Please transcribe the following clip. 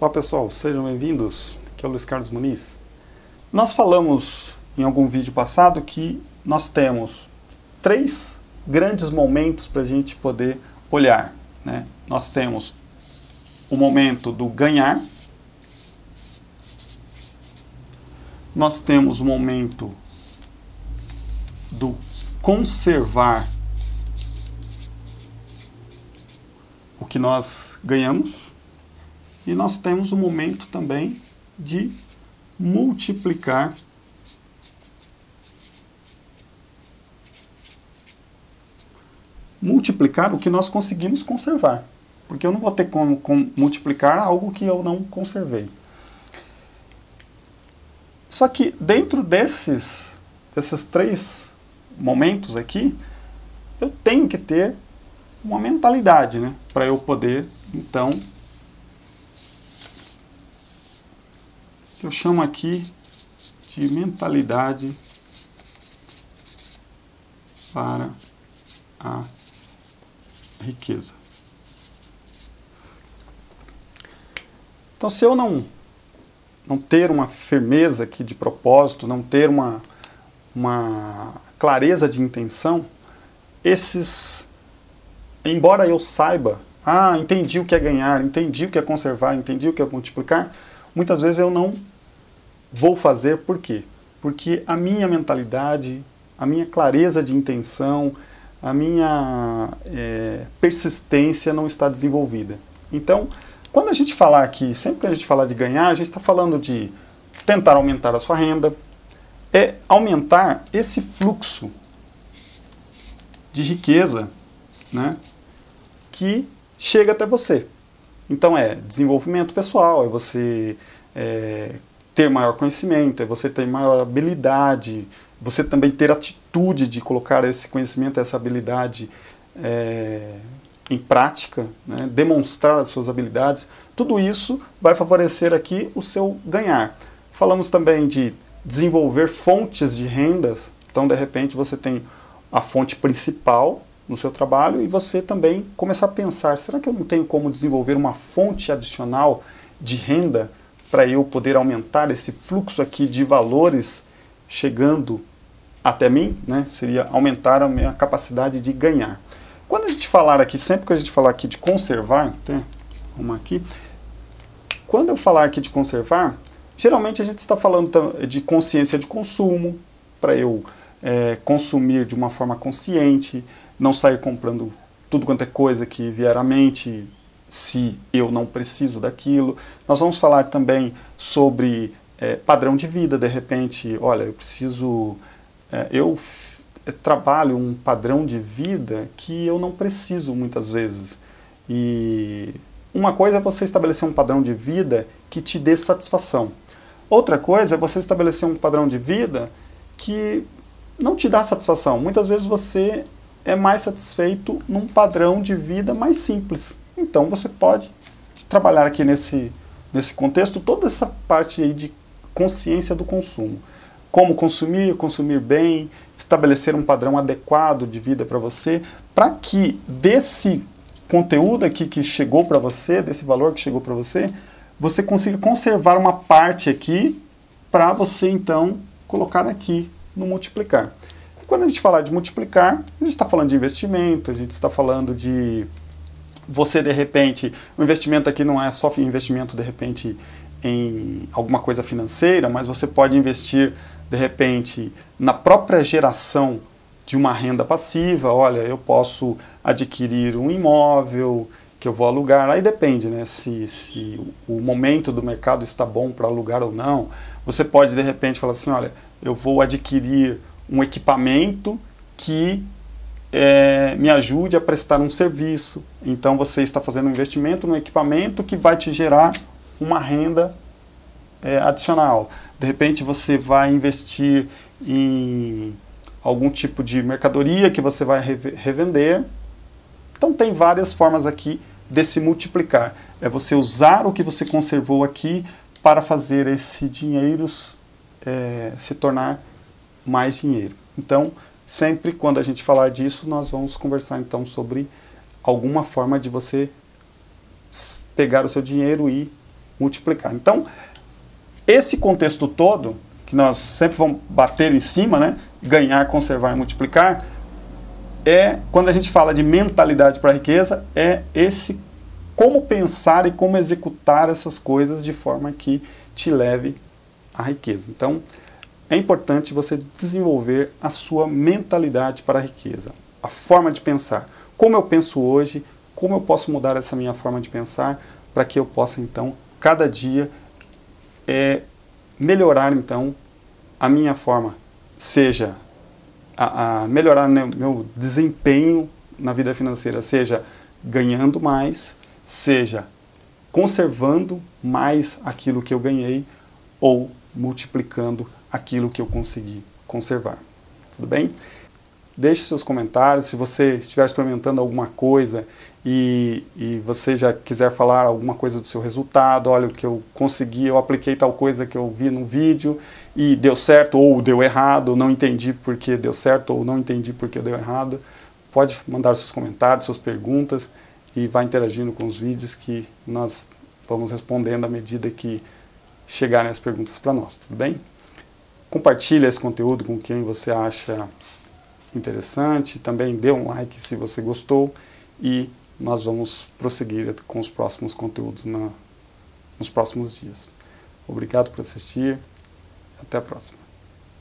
Olá pessoal, sejam bem-vindos. Aqui é o Luiz Carlos Muniz. Nós falamos em algum vídeo passado que nós temos três grandes momentos para a gente poder olhar. Né? Nós temos o momento do ganhar, nós temos o momento do conservar o que nós ganhamos e nós temos o momento também de multiplicar multiplicar o que nós conseguimos conservar. Porque eu não vou ter como, como multiplicar algo que eu não conservei. Só que dentro desses, desses três momentos aqui, eu tenho que ter uma mentalidade, né? Para eu poder, então, que eu chamo aqui de mentalidade para a riqueza. Então, se eu não, não ter uma firmeza aqui de propósito, não ter uma, uma clareza de intenção, esses, embora eu saiba, ah, entendi o que é ganhar, entendi o que é conservar, entendi o que é multiplicar, muitas vezes eu não vou fazer, por quê? Porque a minha mentalidade, a minha clareza de intenção, a minha é, persistência não está desenvolvida. Então, quando a gente falar aqui, sempre que a gente falar de ganhar, a gente está falando de tentar aumentar a sua renda, é aumentar esse fluxo de riqueza né, que chega até você. Então é desenvolvimento pessoal, é você é, ter maior conhecimento, é você ter maior habilidade, você também ter atitude de colocar esse conhecimento, essa habilidade é, em prática, né, demonstrar as suas habilidades, tudo isso vai favorecer aqui o seu ganhar. Falamos também de desenvolver fontes de rendas, então de repente você tem a fonte principal no seu trabalho e você também começar a pensar, será que eu não tenho como desenvolver uma fonte adicional de renda para eu poder aumentar esse fluxo aqui de valores chegando até mim, né, seria aumentar a minha capacidade de ganhar. Quando a gente falar aqui, sempre que a gente falar aqui de conservar, até uma aqui, quando eu falar aqui de conservar, geralmente a gente está falando de consciência de consumo, para eu é, consumir de uma forma consciente, não sair comprando tudo quanto é coisa que vier à mente, se eu não preciso daquilo. Nós vamos falar também sobre é, padrão de vida, de repente, olha, eu preciso é, eu trabalho um padrão de vida que eu não preciso muitas vezes. E uma coisa é você estabelecer um padrão de vida que te dê satisfação. Outra coisa é você estabelecer um padrão de vida que não te dá satisfação. Muitas vezes você é mais satisfeito num padrão de vida mais simples. Então você pode trabalhar aqui nesse, nesse contexto toda essa parte aí de consciência do consumo como consumir, consumir bem, estabelecer um padrão adequado de vida para você, para que desse conteúdo aqui que chegou para você, desse valor que chegou para você, você consiga conservar uma parte aqui para você então colocar aqui no multiplicar. E quando a gente falar de multiplicar, a gente está falando de investimento, a gente está falando de você de repente, o investimento aqui não é só investimento de repente em alguma coisa financeira, mas você pode investir de repente, na própria geração de uma renda passiva, olha, eu posso adquirir um imóvel que eu vou alugar, aí depende, né, se, se o momento do mercado está bom para alugar ou não. Você pode, de repente, falar assim, olha, eu vou adquirir um equipamento que é, me ajude a prestar um serviço. Então você está fazendo um investimento no equipamento que vai te gerar uma renda é, adicional. De repente você vai investir em algum tipo de mercadoria que você vai revender. Então tem várias formas aqui de se multiplicar. É você usar o que você conservou aqui para fazer esse dinheiro é, se tornar mais dinheiro. Então, sempre quando a gente falar disso, nós vamos conversar então sobre alguma forma de você pegar o seu dinheiro e multiplicar. Então, esse contexto todo, que nós sempre vamos bater em cima, né? ganhar, conservar e multiplicar, é quando a gente fala de mentalidade para riqueza, é esse como pensar e como executar essas coisas de forma que te leve à riqueza. Então, é importante você desenvolver a sua mentalidade para a riqueza, a forma de pensar. Como eu penso hoje, como eu posso mudar essa minha forma de pensar para que eu possa, então, cada dia é, melhorar, então, a minha forma, seja a, a melhorar meu, meu desempenho na vida financeira, seja ganhando mais, seja conservando mais aquilo que eu ganhei ou multiplicando aquilo que eu consegui conservar. Tudo bem? Deixe seus comentários, se você estiver experimentando alguma coisa e, e você já quiser falar alguma coisa do seu resultado, olha o que eu consegui, eu apliquei tal coisa que eu vi no vídeo e deu certo ou deu errado, não entendi porque deu certo ou não entendi porque deu errado, pode mandar seus comentários, suas perguntas e vai interagindo com os vídeos que nós vamos respondendo à medida que chegarem as perguntas para nós, tudo bem? Compartilhe esse conteúdo com quem você acha interessante, também dê um like se você gostou e nós vamos prosseguir com os próximos conteúdos na, nos próximos dias. Obrigado por assistir, até a próxima.